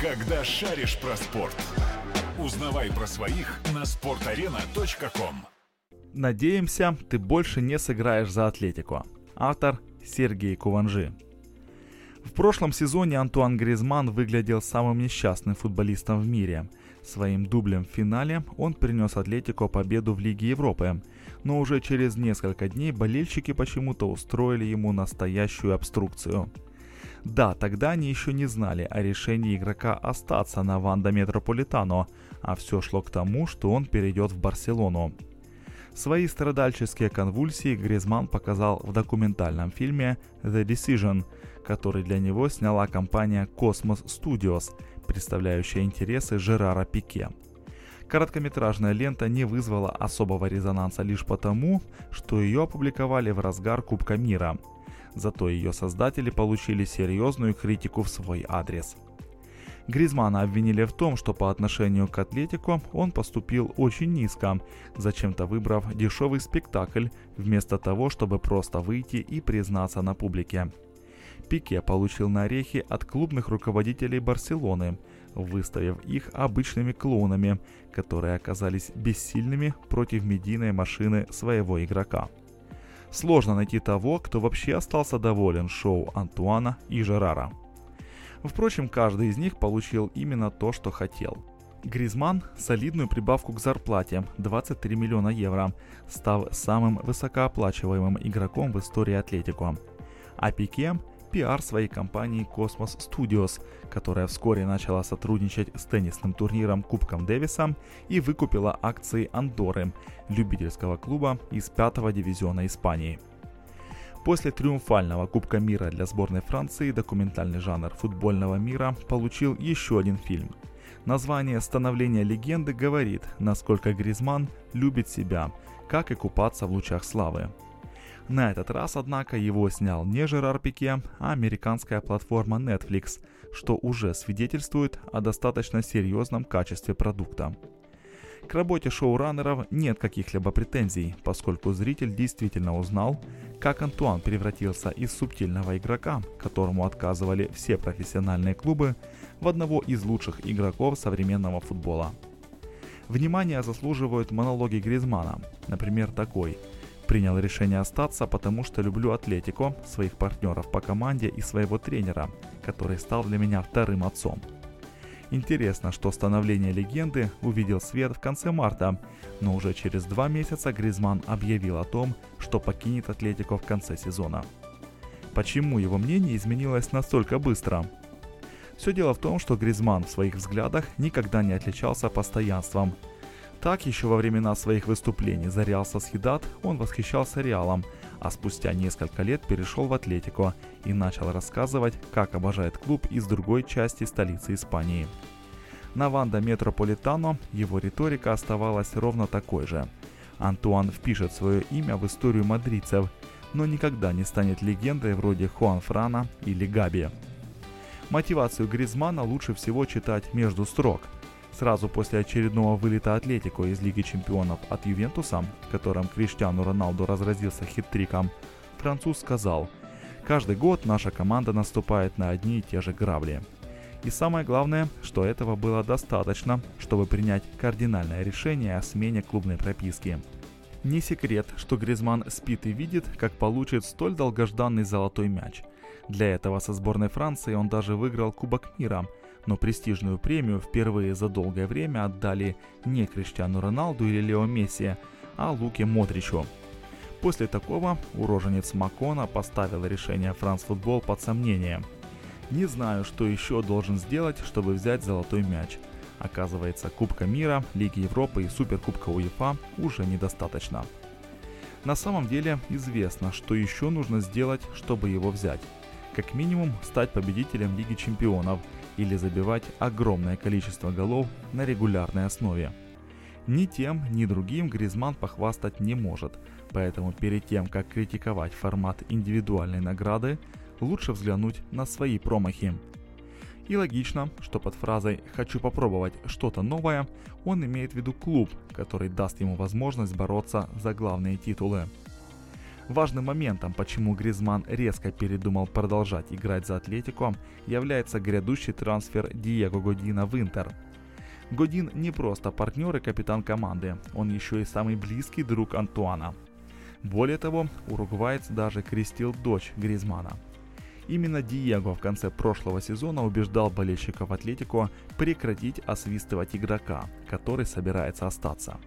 Когда шаришь про спорт. Узнавай про своих на sportarena.com. Надеемся, ты больше не сыграешь за Атлетику. Автор Сергей Куванжи. В прошлом сезоне Антуан Гризман выглядел самым несчастным футболистом в мире. Своим дублем в финале он принес Атлетико победу в Лиге Европы, но уже через несколько дней болельщики почему-то устроили ему настоящую обструкцию. Да, тогда они еще не знали о решении игрока остаться на Ванда Метрополитано, а все шло к тому, что он перейдет в Барселону. Свои страдальческие конвульсии Гризман показал в документальном фильме The Decision, который для него сняла компания Cosmos Studios, представляющая интересы Жерара Пике. Короткометражная лента не вызвала особого резонанса лишь потому, что ее опубликовали в разгар Кубка мира. Зато ее создатели получили серьезную критику в свой адрес. Гризмана обвинили в том, что по отношению к Атлетику он поступил очень низко, зачем-то выбрав дешевый спектакль, вместо того, чтобы просто выйти и признаться на публике. Пике получил на орехи от клубных руководителей Барселоны, выставив их обычными клоунами, которые оказались бессильными против медийной машины своего игрока. Сложно найти того, кто вообще остался доволен шоу Антуана и Жерара. Впрочем, каждый из них получил именно то, что хотел. Гризман – солидную прибавку к зарплате – 23 миллиона евро, став самым высокооплачиваемым игроком в истории Атлетико. А Пике пиар своей компании Cosmos Studios, которая вскоре начала сотрудничать с теннисным турниром Кубком Дэвиса и выкупила акции Андоры, любительского клуба из пятого дивизиона Испании. После триумфального Кубка мира для сборной Франции документальный жанр футбольного мира получил еще один фильм. Название «Становление легенды» говорит, насколько Гризман любит себя, как и купаться в лучах славы. На этот раз, однако, его снял не Жерар Пике, а американская платформа Netflix, что уже свидетельствует о достаточно серьезном качестве продукта. К работе шоураннеров нет каких-либо претензий, поскольку зритель действительно узнал, как Антуан превратился из субтильного игрока, которому отказывали все профессиональные клубы, в одного из лучших игроков современного футбола. Внимание заслуживают монологи Гризмана, например, такой – Принял решение остаться, потому что люблю Атлетико, своих партнеров по команде и своего тренера, который стал для меня вторым отцом. Интересно, что становление легенды увидел свет в конце марта, но уже через два месяца Гризман объявил о том, что покинет Атлетико в конце сезона. Почему его мнение изменилось настолько быстро? Все дело в том, что Гризман в своих взглядах никогда не отличался постоянством – так, еще во времена своих выступлений за Реал Сосхидат он восхищался Реалом, а спустя несколько лет перешел в Атлетико и начал рассказывать, как обожает клуб из другой части столицы Испании. На Ванда Метрополитано его риторика оставалась ровно такой же. Антуан впишет свое имя в историю мадридцев, но никогда не станет легендой вроде Хуан Франа или Габи. Мотивацию Гризмана лучше всего читать между строк – Сразу после очередного вылета Атлетико из Лиги Чемпионов от Ювентуса, в котором Криштиану Роналду разразился хит-триком, француз сказал «Каждый год наша команда наступает на одни и те же грабли». И самое главное, что этого было достаточно, чтобы принять кардинальное решение о смене клубной прописки. Не секрет, что Гризман спит и видит, как получит столь долгожданный золотой мяч. Для этого со сборной Франции он даже выиграл Кубок мира – но престижную премию впервые за долгое время отдали не Криштиану Роналду или Лео Месси, а Луке Модричу. После такого уроженец Макона поставил решение Франс Футбол под сомнение. Не знаю, что еще должен сделать, чтобы взять золотой мяч. Оказывается, Кубка мира, Лиги Европы и Суперкубка УЕФА уже недостаточно. На самом деле известно, что еще нужно сделать, чтобы его взять. Как минимум стать победителем Лиги Чемпионов – или забивать огромное количество голов на регулярной основе. Ни тем, ни другим Гризман похвастать не может, поэтому перед тем, как критиковать формат индивидуальной награды, лучше взглянуть на свои промахи. И логично, что под фразой «хочу попробовать что-то новое» он имеет в виду клуб, который даст ему возможность бороться за главные титулы. Важным моментом, почему Гризман резко передумал продолжать играть за Атлетико, является грядущий трансфер Диего Година в Интер. Годин не просто партнер и капитан команды, он еще и самый близкий друг Антуана. Более того, уругвайец даже крестил дочь Гризмана. Именно Диего в конце прошлого сезона убеждал болельщиков Атлетико прекратить освистывать игрока, который собирается остаться.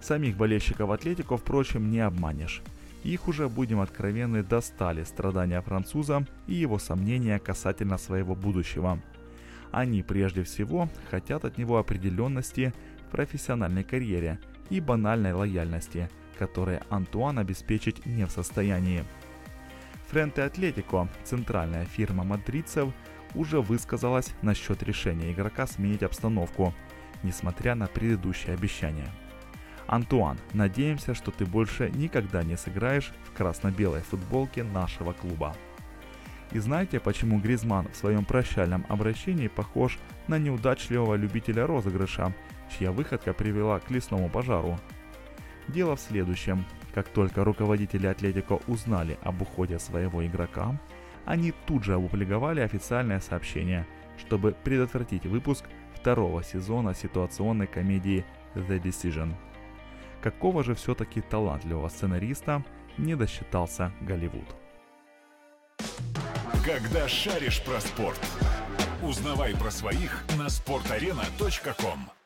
Самих болельщиков Атлетико, впрочем, не обманешь. Их уже, будем откровенны, достали страдания француза и его сомнения касательно своего будущего. Они прежде всего хотят от него определенности в профессиональной карьере и банальной лояльности, которые Антуан обеспечить не в состоянии. Френте Атлетико, центральная фирма мадридцев, уже высказалась насчет решения игрока сменить обстановку, несмотря на предыдущие обещания. Антуан, надеемся, что ты больше никогда не сыграешь в красно-белой футболке нашего клуба. И знаете, почему Гризман в своем прощальном обращении похож на неудачливого любителя розыгрыша, чья выходка привела к лесному пожару? Дело в следующем. Как только руководители Атлетико узнали об уходе своего игрока, они тут же опубликовали официальное сообщение, чтобы предотвратить выпуск второго сезона ситуационной комедии The Decision – какого же все-таки талантливого сценариста не досчитался Голливуд. Когда шаришь про спорт, узнавай про своих на sportarena.com